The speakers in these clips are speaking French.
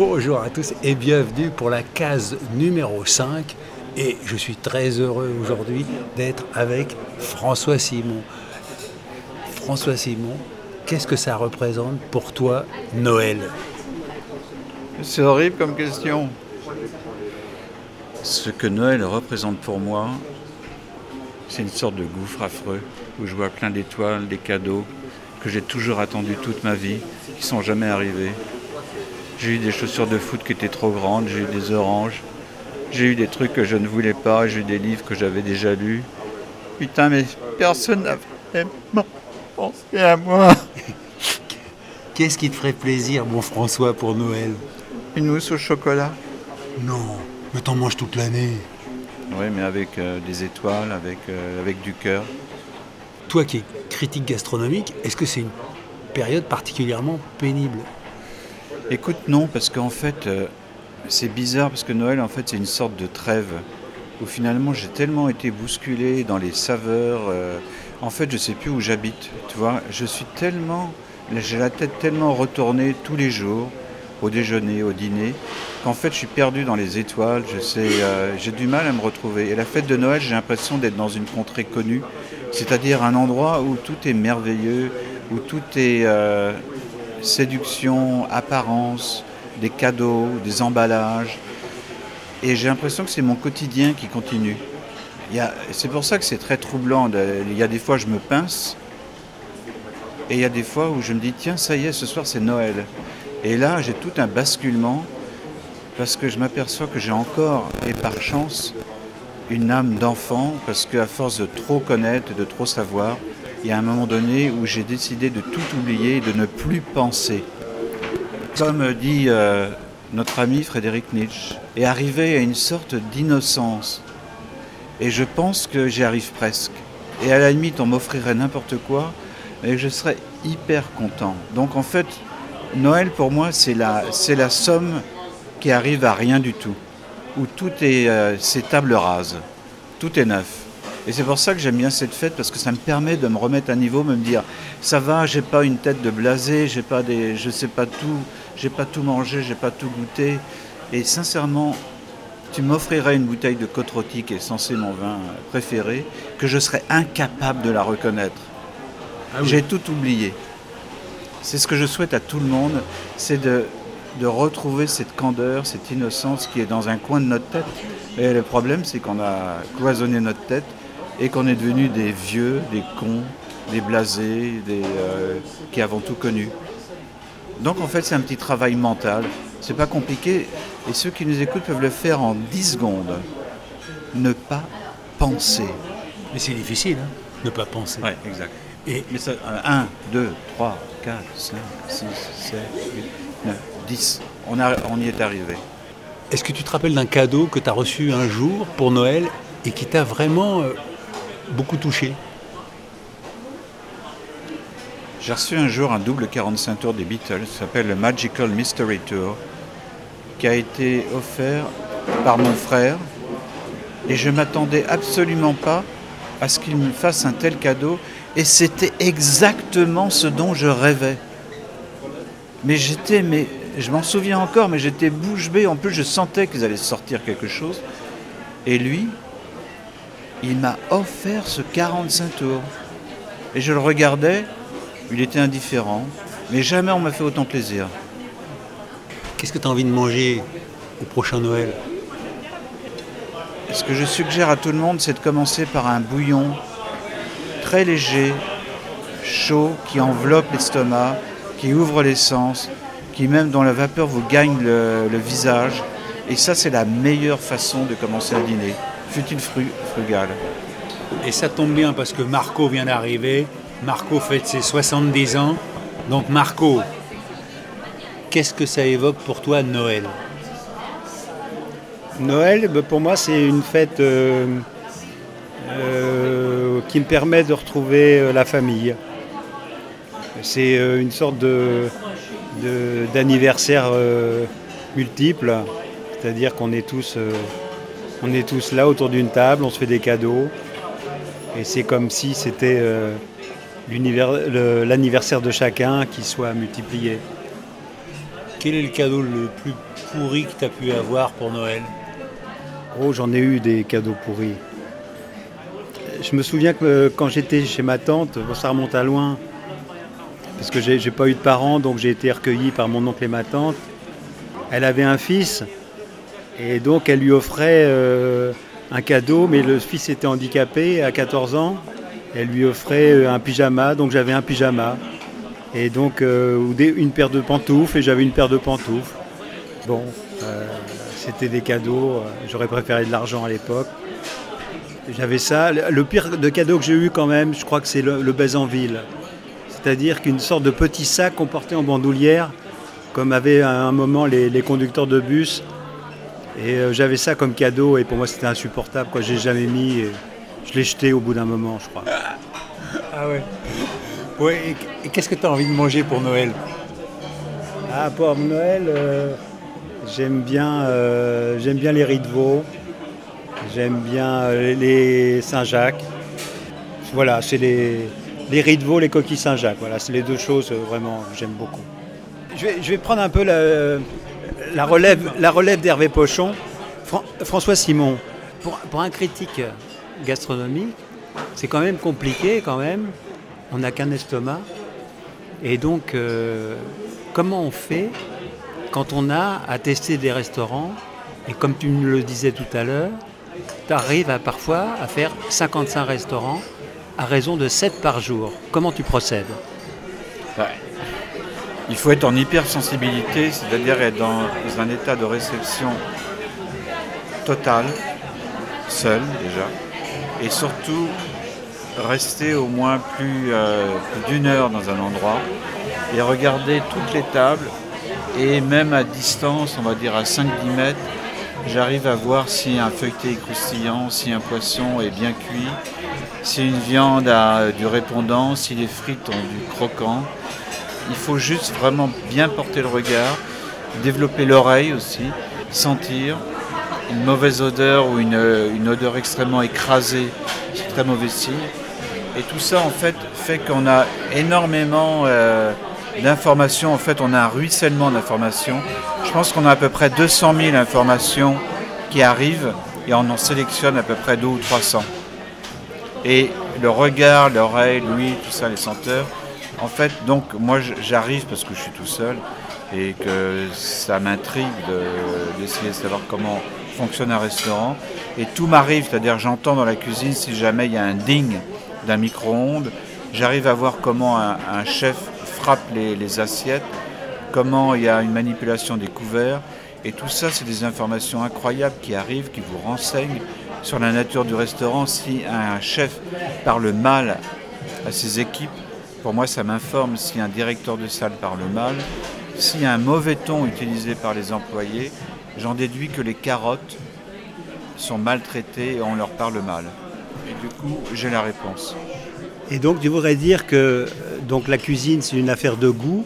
Bonjour à tous et bienvenue pour la case numéro 5 et je suis très heureux aujourd'hui d'être avec François Simon. François Simon, qu'est-ce que ça représente pour toi Noël? C'est horrible comme question. Ce que Noël représente pour moi, c'est une sorte de gouffre affreux où je vois plein d'étoiles, des cadeaux que j'ai toujours attendus toute ma vie, qui sont jamais arrivés. J'ai eu des chaussures de foot qui étaient trop grandes, j'ai eu des oranges, j'ai eu des trucs que je ne voulais pas, j'ai eu des livres que j'avais déjà lus. Putain, mais personne n'a vraiment pensé à moi. Qu'est-ce qui te ferait plaisir, mon François, pour Noël? Une mousse au chocolat. Non, mais t'en manges toute l'année. Oui, mais avec euh, des étoiles, avec, euh, avec du cœur. Toi qui es critique gastronomique, est-ce que c'est une période particulièrement pénible? Écoute, non, parce qu'en fait, euh, c'est bizarre, parce que Noël, en fait, c'est une sorte de trêve, où finalement, j'ai tellement été bousculé dans les saveurs. euh, en fait, je sais plus où j'habite, tu vois. Je suis tellement... J'ai la tête tellement retournée tous les jours, au déjeuner, au dîner, qu'en fait, je suis perdu dans les étoiles. Je sais, euh, j'ai du mal à me retrouver. Et la fête de Noël, j'ai l'impression d'être dans une contrée connue, c'est-à-dire un endroit où tout est merveilleux, où tout est séduction, apparence, des cadeaux, des emballages. Et j'ai l'impression que c'est mon quotidien qui continue. C'est pour ça que c'est très troublant. Il y a des fois, je me pince. Et il y a des fois où je me dis, tiens, ça y est, ce soir, c'est Noël. Et là, j'ai tout un basculement parce que je m'aperçois que j'ai encore, et par chance, une âme d'enfant, parce qu'à force de trop connaître de trop savoir, il y a un moment donné où j'ai décidé de tout oublier et de ne plus penser. Comme dit euh, notre ami Frédéric Nietzsche, et arriver à une sorte d'innocence. Et je pense que j'y arrive presque. Et à la limite, on m'offrirait n'importe quoi, et je serais hyper content. Donc en fait, Noël pour moi, c'est la, c'est la somme qui arrive à rien du tout, où tout est, euh, c'est table rase, tout est neuf. Et c'est pour ça que j'aime bien cette fête parce que ça me permet de me remettre à niveau, me dire ça va, j'ai pas une tête de blasé, j'ai pas des, je sais pas tout, j'ai pas tout mangé, j'ai pas tout goûté. Et sincèrement, tu m'offrirais une bouteille de côte rôtie qui est censée mon vin préféré, que je serais incapable de la reconnaître. J'ai tout oublié. C'est ce que je souhaite à tout le monde, c'est de, de retrouver cette candeur, cette innocence qui est dans un coin de notre tête. Et le problème, c'est qu'on a cloisonné notre tête et qu'on est devenu des vieux, des cons, des blasés, des, euh, qui avons tout connu. Donc en fait, c'est un petit travail mental. C'est pas compliqué. Et ceux qui nous écoutent peuvent le faire en 10 secondes. Ne pas penser. Mais c'est difficile, hein, ne pas penser. Ouais, exact. Et Mais ça, 1, 2, 3, 4, 5, 6, 7, 8, 9, 10. On, a, on y est arrivé. est-ce que tu te rappelles d'un cadeau que tu as reçu un jour pour Noël et qui t'a vraiment euh, beaucoup touché J'ai reçu un jour un double 45 tours des Beatles, s'appelle le Magical Mystery Tour, qui a été offert par mon frère. Et je m'attendais absolument pas à ce qu'il me fasse un tel cadeau. Et c'était exactement ce dont je rêvais. Mais j'étais, mais je m'en souviens encore, mais j'étais bouche bée. En plus, je sentais qu'ils allaient sortir quelque chose. Et lui, il m'a offert ce 45 tours. Et je le regardais, il était indifférent, mais jamais on m'a fait autant plaisir. Qu'est-ce que tu as envie de manger au prochain Noël? Ce que je suggère à tout le monde, c'est de commencer par un bouillon très léger, chaud, qui enveloppe l'estomac, qui ouvre les sens, qui même dans la vapeur vous gagne le, le visage. Et ça, c'est la meilleure façon de commencer un dîner. Fut-il fru- frugal Et ça tombe bien parce que Marco vient d'arriver. Marco fête ses 70 ans. Donc Marco, Qu'est-ce que ça évoque pour toi Noël? Noël, ben, pour moi, c'est une fête euh, euh, qui me permet de retrouver euh, la famille. C'est une sorte de, d'anniversaire multiple, c'est-à-dire qu'on est tous, on est tous là autour d'une table, on se fait des cadeaux, et c'est comme si c'était l'anniversaire de chacun qui soit multiplié. Quel est le cadeau le plus pourri que tu as pu avoir pour Noël? Oh, j'en ai eu des cadeaux pourris. Je me souviens que euh, quand j'étais chez ma tante, ça remonte à loin, parce que j'ai pas eu de parents, donc j'ai été recueilli par mon oncle et ma tante. Elle avait un fils, et donc elle lui offrait euh, un cadeau, mais le fils était handicapé à 14 ans. Elle lui offrait euh, un pyjama, donc j'avais un pyjama. Et donc une paire de pantoufles, et j'avais une paire de pantoufles. Bon, c'était des cadeaux. Euh, j'aurais préféré de l'argent à l'époque. J'avais ça. Le pire de cadeau que j'ai eu quand même, je crois que c'est le, le en ville. C'est-à-dire qu'une sorte de petit sac qu'on portait en bandoulière, comme avaient à un moment les, conducteurs de bus. Et euh, j'avais ça comme cadeau et pour moi c'était insupportable. Quoi. J'ai jamais mis. Et je l'ai jeté au bout d'un moment, je crois. Ah ouais. Ouais, et, qu'est-ce que tu as envie de manger pour Noël? Ah, pour Noël, euh, J'aime bien, euh, j'aime bien les riz de veau, j'aime bien les Saint-Jacques. Voilà, c'est les, les riz de veau, les coquilles Saint-Jacques. Voilà, c'est les deux choses vraiment que j'aime beaucoup. Je vais, je vais, prendre un peu la, relève, la relève d'Hervé Pochon. François Simon, pour, pour, un critique gastronomique, c'est quand même compliqué quand même. On n'a qu'un estomac. Et donc, comment on fait quand on a à tester des restaurants, et comme tu me le disais tout à l'heure, tu arrives à, parfois à faire 55 restaurants à raison de 7 par jour. Comment tu procèdes? Il faut être en hypersensibilité, c'est-à-dire être dans un état de réception total, seul déjà, et surtout rester au moins plus, euh, d'une heure dans un endroit et regarder toutes les tables et même à distance, on va dire à 5-10 mètres, j'arrive à voir si un feuilleté est croustillant, si un poisson est bien cuit, si une viande a du répondant, si les frites ont du croquant. Il faut juste vraiment bien porter le regard, développer l'oreille aussi, sentir une mauvaise odeur ou une, odeur extrêmement écrasée, c'est très mauvais signe. Et tout ça en fait fait qu'on a énormément euh, d'informations. En fait, on a un ruissellement d'informations. Je pense qu'on a à peu près 200 000 informations qui arrivent et on en sélectionne à peu près 2 ou 300. Et le regard, l'oreille, l'ouïe, tout ça, les senteurs. En fait, donc, moi, j'arrive parce que je suis tout seul et que ça m'intrigue d'essayer de, savoir comment fonctionne un restaurant. Et tout m'arrive, c'est-à-dire j'entends dans la cuisine si jamais il y a un ding d'un micro-ondes, j'arrive à voir comment un chef frappe les, assiettes, comment il y a une manipulation des couverts. Et tout ça, c'est des informations incroyables qui arrivent, qui vous renseignent sur la nature du restaurant. Si un chef parle mal à ses équipes, pour moi, ça m'informe. Si un directeur de salle parle mal, a un mauvais ton utilisé par les employés, j'en déduis que les carottes sont maltraitées et on leur parle mal. Et du coup, j'ai la réponse. Et donc tu voudrais dire que euh, donc la cuisine c'est une affaire de goût,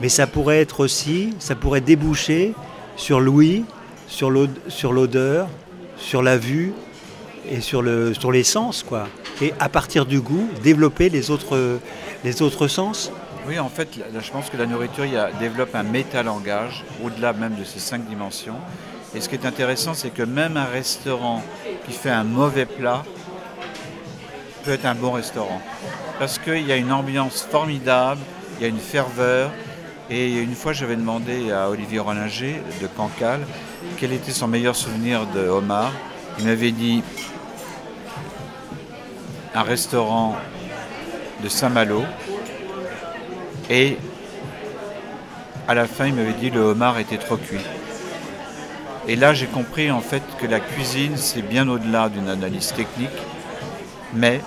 mais ça pourrait être aussi, ça pourrait déboucher sur l'ouïe, sur l'odeur, sur la vue et sur le sur les sens quoi. Et à partir du goût, développer les autres les autres sens? Oui, en fait, je pense que la nourriture il développe un métalangage au-delà même de ces cinq dimensions. Et ce qui est intéressant, c'est que même un restaurant qui fait un mauvais plat peut être un bon restaurant. Parce qu'il y a une ambiance formidable, il y a une ferveur. Et une fois, j'avais demandé à Olivier Rollinger de Cancale quel était son meilleur souvenir de Omar. Il m'avait dit un restaurant de Saint-Malo. Et à la fin, il m'avait dit le homard était trop cuit. Et là, j'ai compris en fait que la cuisine, c'est bien au-delà d'une analyse technique mais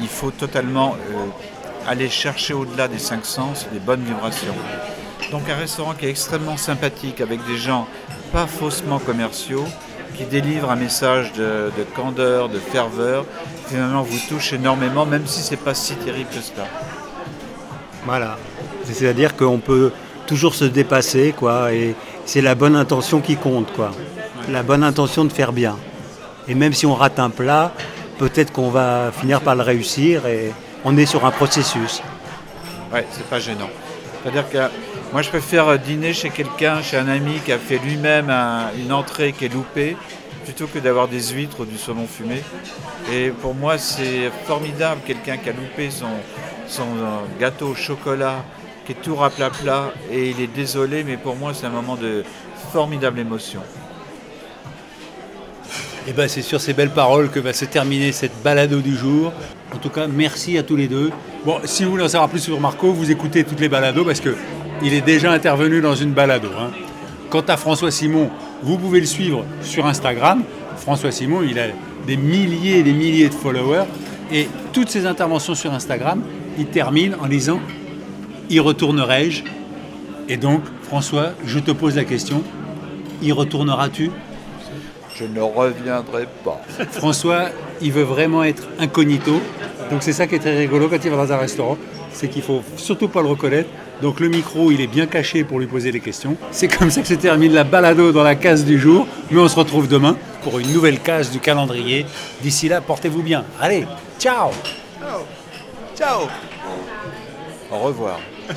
il faut totalement euh, aller chercher au-delà des cinq sens des bonnes vibrations. Donc un restaurant qui est extrêmement sympathique avec des gens pas faussement commerciaux, qui délivrent un message de, de candeur, de ferveur, finalement vous touche énormément, même si c'est pas si terrible que cela. Voilà. C'est-à-dire qu'on peut toujours se dépasser, quoi, et c'est la bonne intention qui compte, quoi. La bonne intention de faire bien. Et même si on rate un plat, peut-être qu'on va finir par le réussir et on est sur un processus. Ouais, c'est pas gênant. C'est-à-dire que moi je préfère dîner chez quelqu'un, chez un ami qui a fait lui-même un- une entrée qui est loupée, plutôt que d'avoir des huîtres ou du saumon fumé. Et pour moi c'est formidable, quelqu'un qui a loupé son, euh, gâteau au chocolat, qui est tout raplat-plat, et il est désolé, mais pour moi c'est un moment de formidable émotion. Et ben c'est sur ces belles paroles que va se terminer cette balado du jour. En tout cas, merci à tous les deux. Bon, si vous voulez en savoir plus sur Marco, vous écoutez toutes les balados parce que il est déjà intervenu dans une balado. hein. Quant à François Simon, vous pouvez le suivre sur Instagram. François Simon, il a des milliers et des milliers de followers. Et toutes ses interventions sur Instagram, il termine en disant Y retournerai-je? Et donc, François, je te pose la question Y retourneras-tu? Je ne reviendrai pas. François, il veut vraiment être incognito. Donc c'est ça qui est très rigolo quand il va dans un restaurant, c'est qu'il faut surtout pas le reconnaître. Donc le micro, il est bien caché pour lui poser des questions. C'est comme ça que se termine la balado dans la case du jour. Mais on se retrouve demain pour une nouvelle case du calendrier. D'ici là, portez-vous bien. Allez, ciao Ciao Au revoir.